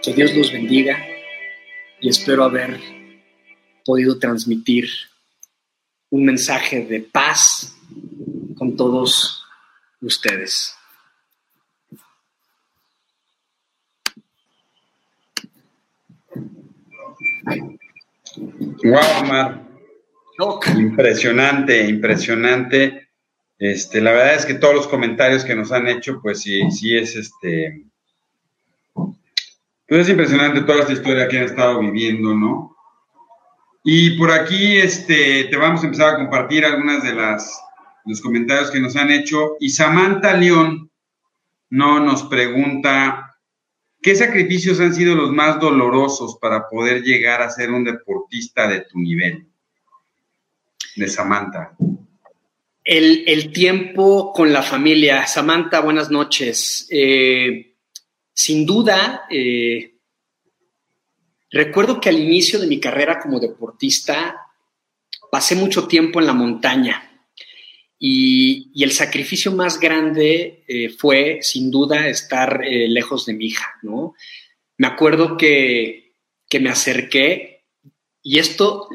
Que Dios los bendiga y espero haber podido transmitir un mensaje de paz con todos ustedes. Wow, Mar. Impresionante, impresionante. Este, la verdad es que todos los comentarios que nos han hecho, pues sí, sí es este. Pues es impresionante toda esta historia que han estado viviendo, ¿no? Y por aquí, este, te vamos a empezar a compartir algunas de las los comentarios que nos han hecho. Y Samantha León no nos pregunta ¿qué sacrificios han sido los más dolorosos para poder llegar a ser un deportista de tu nivel? De Samantha. El, tiempo con la familia. Samantha, buenas noches. Eh, sin duda, eh, recuerdo que al inicio de mi carrera como deportista pasé mucho tiempo en la montaña. Y, el sacrificio más grande eh, fue, sin duda, estar lejos de mi hija, ¿no? Me acuerdo que, que me acerqué y esto,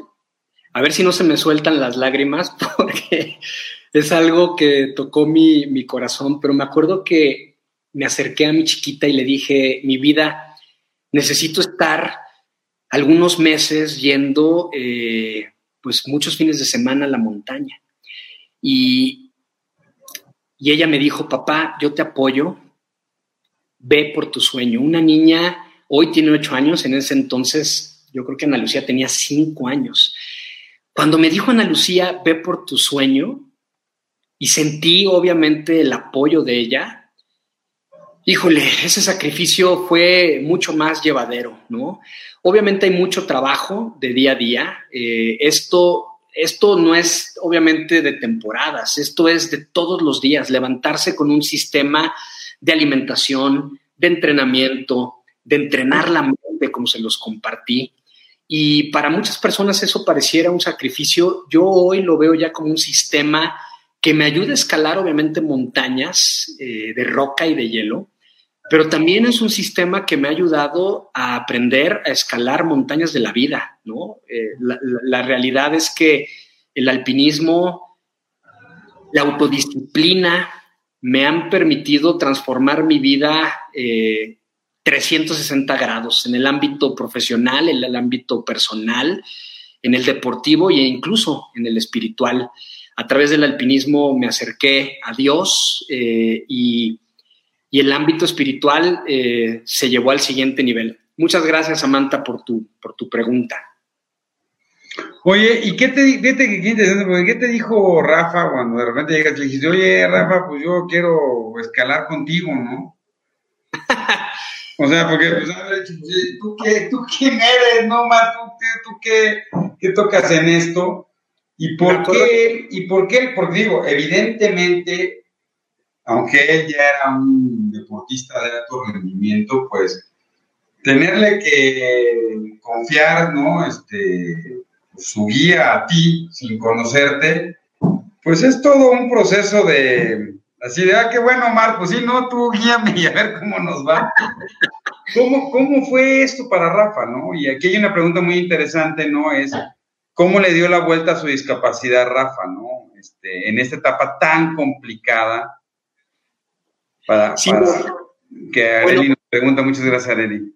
a ver si no se me sueltan las lágrimas, porque es algo que tocó mi, corazón, pero me acuerdo que me acerqué a mi chiquita y le dije, mi vida, necesito estar algunos meses yendo, eh, pues muchos fines de semana a la montaña. Y, y ella me dijo, papá, yo te apoyo, ve por tu sueño. Una niña, hoy tiene ocho años, en ese entonces yo creo que Ana Lucía tenía cinco años. Cuando me dijo Ana Lucía, ve por tu sueño, y sentí obviamente el apoyo de ella. Híjole, ese sacrificio fue mucho más llevadero, ¿no? Obviamente hay mucho trabajo de día a día. Eh, esto, esto no es obviamente de temporadas, esto es de todos los días, levantarse con un sistema de alimentación, de entrenamiento, de entrenar la mente, como se los compartí. Y para muchas personas eso pareciera un sacrificio. Yo hoy lo veo ya como un sistema que me ayuda a escalar obviamente montañas eh, de roca y de hielo, pero también es un sistema que me ha ayudado a aprender a escalar montañas de la vida, ¿no? Eh, la, realidad es que el alpinismo, la autodisciplina, me han permitido transformar mi vida 360 eh, grados en el ámbito profesional, en el ámbito personal, en el deportivo e incluso en el espiritual a través del alpinismo me acerqué a Dios eh, y, el ámbito espiritual eh, se llevó al siguiente nivel. Muchas gracias, Samantha, por tu, por tu pregunta. Oye, ¿y qué te, qué te dijo Rafa cuando de repente llegas y le dijiste, oye, Rafa, pues yo quiero escalar contigo, ¿no? o sea, porque, pues, a ver, ¿tú, qué, ¿tú quién eres, no, ma? ¿Tú, tú qué, qué tocas en esto? ¿Y por qué? ¿Y por qué? Porque digo, evidentemente, aunque él ya era un deportista de alto rendimiento, pues tenerle que confiar, ¿no? Este, su guía a ti sin conocerte, pues es todo un proceso de, así de, ah, qué bueno, Marco, pues sí, no, tú guíame y a ver cómo nos va. ¿Cómo, ¿Cómo fue esto para Rafa, no? Y aquí hay una pregunta muy interesante, ¿no? Es, cómo le dio la vuelta a su discapacidad Rafa, ¿no? Este, en esta etapa tan complicada para, que Areli nos pregunta. Muchas gracias, Areli.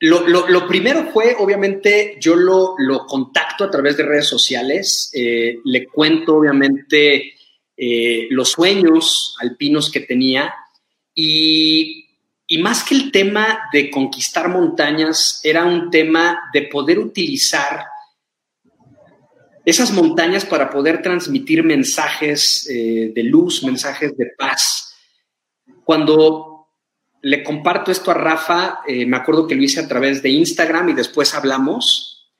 Lo, primero fue, obviamente, yo lo, contacto a través de redes sociales, eh, le cuento, obviamente, eh, los sueños alpinos que tenía y, y más que el tema de conquistar montañas, era un tema de poder utilizar esas montañas para poder transmitir mensajes eh, de luz, mensajes de paz. Cuando le comparto esto a Rafa, eh, me acuerdo que lo hice a través de Instagram y después hablamos.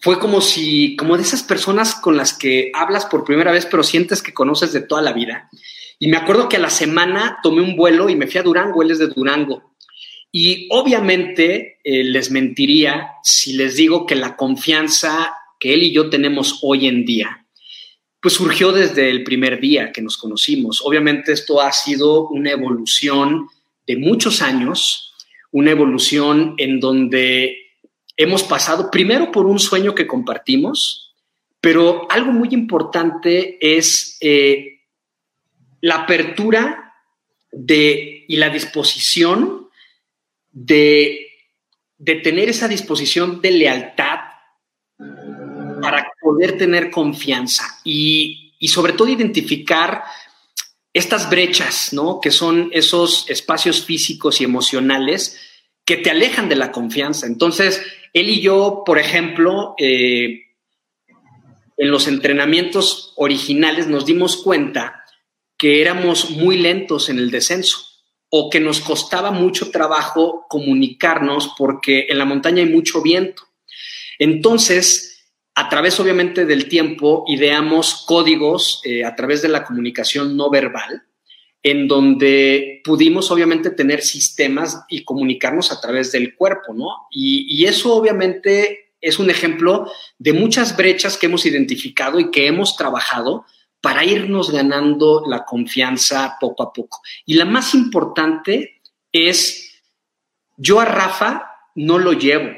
Fue como si, como de esas personas con las que hablas por primera vez, pero sientes que conoces de toda la vida. Y me acuerdo que a la semana tomé un vuelo y me fui a Durango, él es de Durango. Y obviamente eh, les mentiría si les digo que la confianza que él y yo tenemos hoy en día, pues surgió desde el primer día que nos conocimos. Obviamente esto ha sido una evolución de muchos años, una evolución en donde hemos pasado primero por un sueño que compartimos, pero algo muy importante es eh, la apertura de, y la disposición de de tener esa disposición de lealtad para poder tener confianza y, y sobre todo identificar estas brechas, ¿no? Que son esos espacios físicos y emocionales que te alejan de la confianza. Entonces, él y yo, por ejemplo, eh, en los entrenamientos originales nos dimos cuenta que éramos muy lentos en el descenso o que nos costaba mucho trabajo comunicarnos porque en la montaña hay mucho viento. Entonces, a través obviamente del tiempo, ideamos códigos eh, a través de la comunicación no verbal, en donde pudimos obviamente tener sistemas y comunicarnos a través del cuerpo, ¿no? y eso obviamente es un ejemplo de muchas brechas que hemos identificado y que hemos trabajado para irnos ganando la confianza poco a poco. Y la más importante es, yo a Rafa no lo llevo.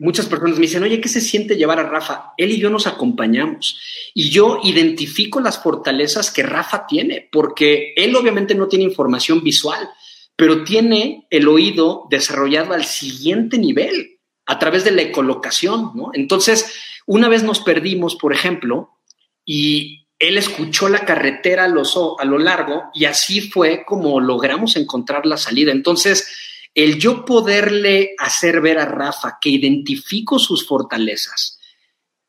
Muchas personas me dicen, oye, ¿qué se siente llevar a Rafa? Él y yo nos acompañamos. Y yo identifico las fortalezas que Rafa tiene, porque él obviamente no tiene información visual, pero tiene el oído desarrollado al siguiente nivel a través de la ecolocación, ¿no? Entonces, una vez nos perdimos, por ejemplo, y él escuchó la carretera a lo, a lo largo y así fue como logramos encontrar la salida. Entonces, el yo poderle hacer ver a Rafa que identifico sus fortalezas,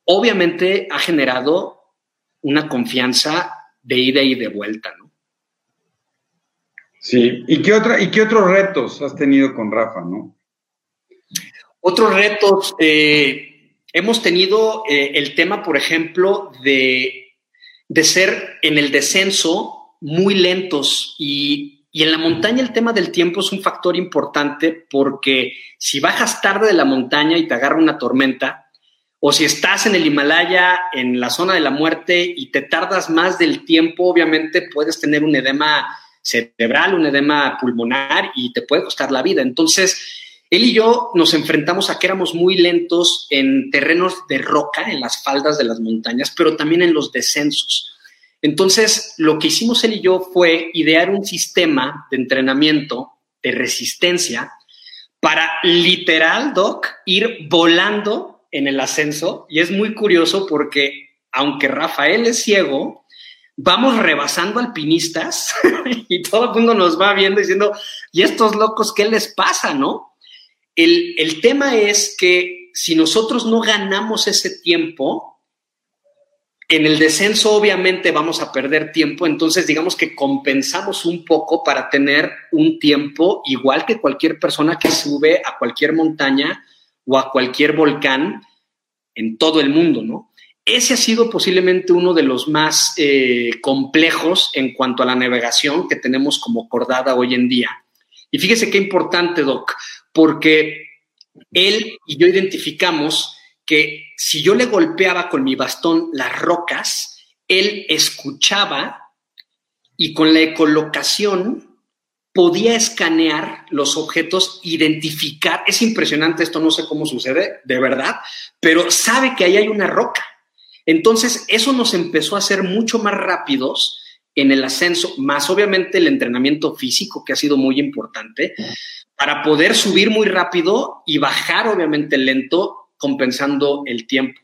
obviamente ha generado una confianza de ida y de vuelta, ¿no? Sí, ¿y qué, otra, y qué otros retos has tenido con Rafa, no? Otros retos, eh, hemos tenido eh, el tema, por ejemplo, de, de, ser en el descenso muy lentos y, y, en la montaña el tema del tiempo es un factor importante porque si bajas tarde de la montaña y te agarra una tormenta, o si estás en el Himalaya, en la zona de la muerte y te tardas más del tiempo, obviamente puedes tener un edema cerebral, un edema pulmonar y te puede costar la vida. Entonces, él y yo nos enfrentamos a que éramos muy lentos en terrenos de roca, en las faldas de las montañas, pero también en los descensos. Entonces, lo que hicimos él y yo fue idear un sistema de entrenamiento de resistencia para literal, Doc, ir volando en el ascenso. Y es muy curioso porque, aunque Rafael es ciego, vamos rebasando alpinistas y todo el mundo nos va viendo diciendo, ¿y estos locos qué les pasa, no? El, tema es que si nosotros no ganamos ese tiempo, en el descenso obviamente vamos a perder tiempo, entonces digamos que compensamos un poco para tener un tiempo igual que cualquier persona que sube a cualquier montaña o a cualquier volcán en todo el mundo, ¿no? Ese ha sido posiblemente uno de los más eh, complejos en cuanto a la navegación que tenemos como cordada hoy en día. Y fíjese qué importante, Doc, porque él y yo identificamos que si yo le golpeaba con mi bastón las rocas, él escuchaba y con la ecolocación podía escanear los objetos, identificar. Es impresionante esto, no sé cómo sucede, de verdad, pero sabe que ahí hay una roca. Entonces, eso nos empezó a hacer mucho más rápidos en el ascenso, más obviamente el entrenamiento físico, que ha sido muy importante, para poder subir muy rápido y bajar obviamente lento, compensando el tiempo.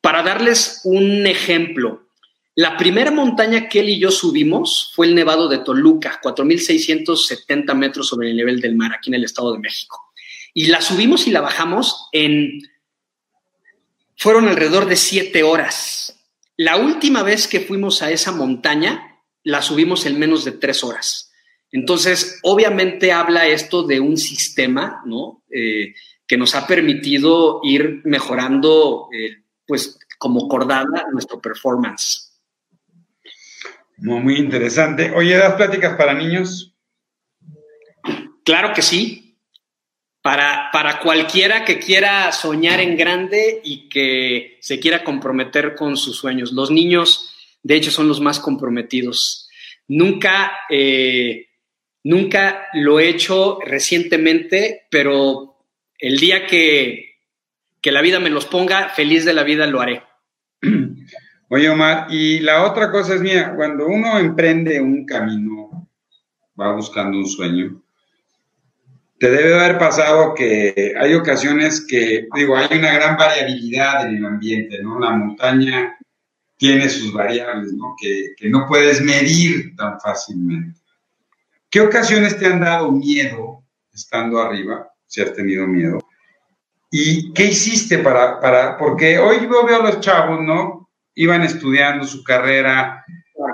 Para darles un ejemplo, la primera montaña que él y yo subimos fue el Nevado de Toluca, 4.670 metros sobre el nivel del mar, aquí en el Estado de México. Y la subimos y la bajamos en... Fueron alrededor de siete horas. La última vez que fuimos a esa montaña, la subimos en menos de tres horas. Entonces, obviamente habla esto de un sistema, ¿no? Eh, que nos ha permitido ir mejorando, eh, pues, como cordada nuestro performance. Muy, interesante. Oye, ¿das pláticas para niños? Claro que sí. Para, para cualquiera que quiera soñar en grande y que se quiera comprometer con sus sueños. Los niños, de hecho, son los más comprometidos. Nunca eh, Nunca lo he hecho recientemente, pero el día que, que la vida me los ponga, feliz de la vida lo haré. Oye, Omar, y la otra cosa es, mía, cuando uno emprende un camino, va buscando un sueño, te debe haber pasado que hay ocasiones que, digo, hay una gran variabilidad en el ambiente, ¿no? La montaña tiene sus variables, ¿no? Que, que no puedes medir tan fácilmente. ¿Qué ocasiones te han dado miedo estando arriba, si has tenido miedo? ¿Y qué hiciste para, para, porque hoy yo veo a los chavos, ¿no? Iban estudiando su carrera,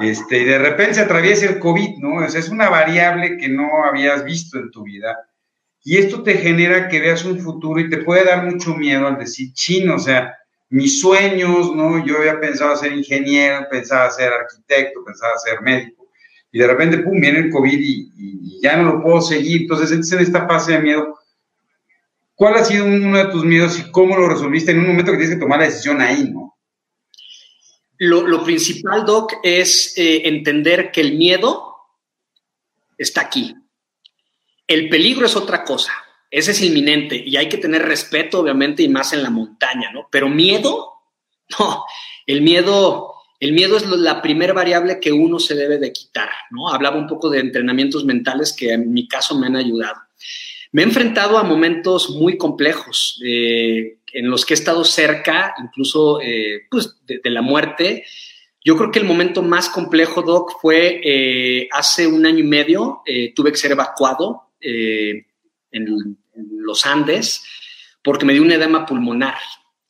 este, y de repente se atraviesa el COVID, ¿no? O sea, es una variable que no habías visto en tu vida y esto te genera que veas un futuro y te puede dar mucho miedo al decir, chino, o sea, mis sueños, ¿no? Yo había pensado ser ingeniero, pensaba ser arquitecto, pensaba ser médico. Y de repente, pum, viene el COVID y, ya no lo puedo seguir. Entonces, en esta fase de miedo. ¿Cuál ha sido uno de tus miedos y cómo lo resolviste en un momento que tienes que tomar la decisión ahí, ¿no? Lo, principal, Doc, es eh, entender que el miedo está aquí. El peligro es otra cosa, ese es inminente y hay que tener respeto, obviamente, y más en la montaña, ¿no? Pero miedo, no, el miedo, el miedo es la primera variable que uno se debe de quitar, ¿no? Hablaba un poco de entrenamientos mentales que en mi caso me han ayudado. Me he enfrentado a momentos muy complejos eh, en los que he estado cerca, incluso eh, pues, de, la muerte. Yo creo que el momento más complejo, Doc, fue eh, hace un año y medio. tuve que ser evacuado eh, en, los Andes porque me dio un edema pulmonar.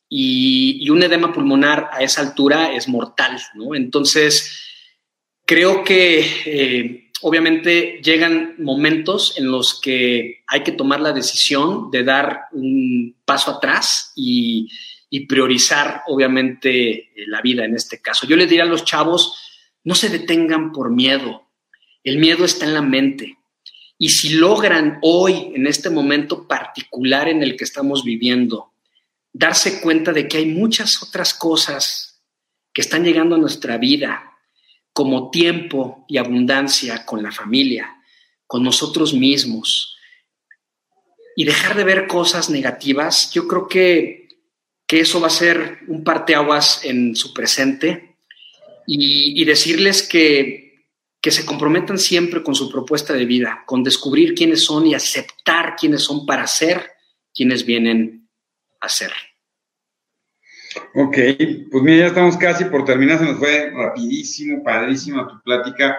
Y, un edema pulmonar a esa altura es mortal, ¿no? Entonces, creo que eh, obviamente llegan momentos en los que hay que tomar la decisión de dar un paso atrás y, priorizar, obviamente, la vida en este caso. Yo les diría a los chavos, no se detengan por miedo. El miedo está en la mente. Y si logran hoy, en este momento particular en el que estamos viviendo, darse cuenta de que hay muchas otras cosas que están llegando a nuestra vida, como tiempo y abundancia con la familia, con nosotros mismos, y dejar de ver cosas negativas, yo creo que, que eso va a ser un parteaguas en su presente y, decirles que que se comprometan siempre con su propuesta de vida, con descubrir quiénes son y aceptar quiénes son para ser quienes vienen a ser. Ok, pues mira, ya estamos casi por terminar, se nos fue rapidísimo, padrísimo tu plática.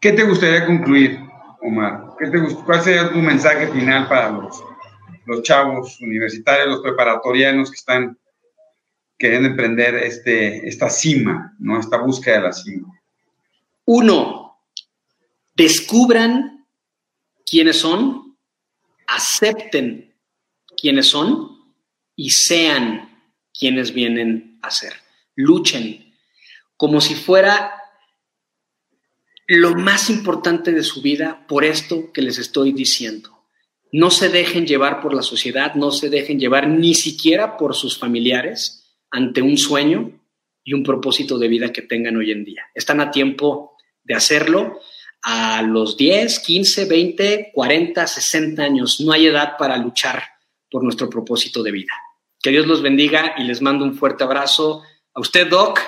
¿Qué te gustaría concluir, Omar? ¿Qué te ¿Cuál sería tu mensaje final para los, los chavos universitarios, los preparatorianos que están queriendo emprender este, esta cima, ¿no? esta búsqueda de la cima? Uno, descubran quiénes son, acepten quiénes son y sean quienes vienen a ser. Luchen como si fuera lo más importante de su vida por esto que les estoy diciendo. No se dejen llevar por la sociedad, no se dejen llevar ni siquiera por sus familiares ante un sueño y un propósito de vida que tengan hoy en día. Están a tiempo de hacerlo a los 10, 15, 20, 40, 60 años. No hay edad para luchar por nuestro propósito de vida. Que Dios los bendiga y les mando un fuerte abrazo a usted, Doc,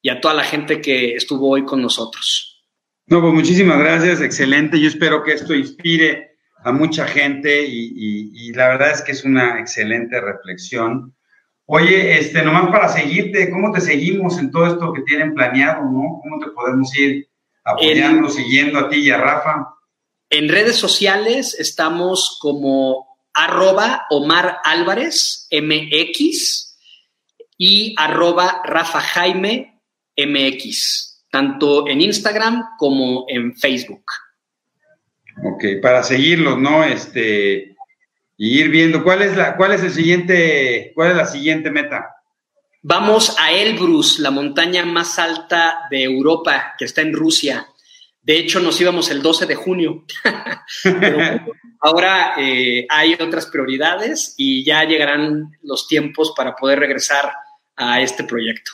y a toda la gente que estuvo hoy con nosotros. No, pues muchísimas gracias, excelente. Yo espero que esto inspire a mucha gente y, la verdad es que es una excelente reflexión. Oye, este, nomás para seguirte, ¿cómo te seguimos en todo esto que tienen planeado, no? ¿Cómo te podemos ir apoyando, siguiendo a ti y a Rafa. En redes sociales estamos como arroba Omar Álvarez MX y arroba Rafa Jaime MX, tanto en Instagram como en Facebook. Ok, para seguirlos, ¿no? Este, y ir viendo cuál es la, cuál es el siguiente, cuál es la siguiente meta. Vamos a Elbrus, la montaña más alta de Europa, que está en Rusia. De hecho, nos íbamos el 12 de junio. ahora eh, hay otras prioridades y ya llegarán los tiempos para poder regresar a este proyecto.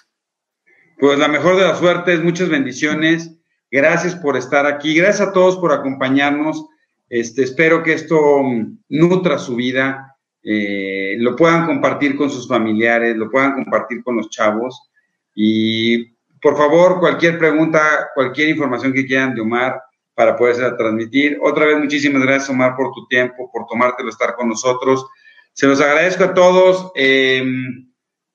Pues la mejor de las suertes, muchas bendiciones. Gracias por estar aquí. Gracias a todos por acompañarnos. Este, espero que esto nutra su vida eh, lo puedan compartir con sus familiares, lo puedan compartir con los chavos. Y por favor, cualquier pregunta, cualquier información que quieran de Omar, para poderse transmitir. Otra vez, muchísimas gracias, Omar, por tu tiempo, por tomártelo estar con nosotros. Se los agradezco a todos. Em,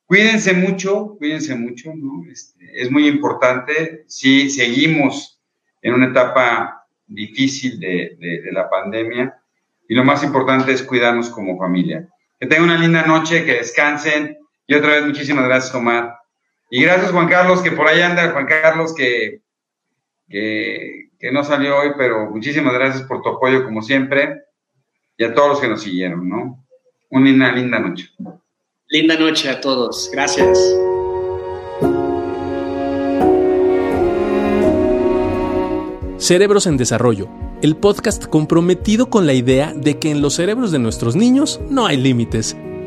cuídense mucho, cuídense mucho, ¿no? Este, es muy importante. Sí, seguimos en una etapa difícil de, de la pandemia y lo más importante es cuidarnos como familia. Que tengan una linda noche, que descansen. Y otra vez, muchísimas gracias, Omar. Y gracias, Juan Carlos, que por ahí anda, Juan Carlos, que, que, no salió hoy, pero muchísimas gracias por tu apoyo, como siempre, y a todos los que nos siguieron, ¿no? Una linda noche. Linda noche a todos. Gracias. Cerebros en Desarrollo, el podcast comprometido con la idea de que en los cerebros de nuestros niños no hay límites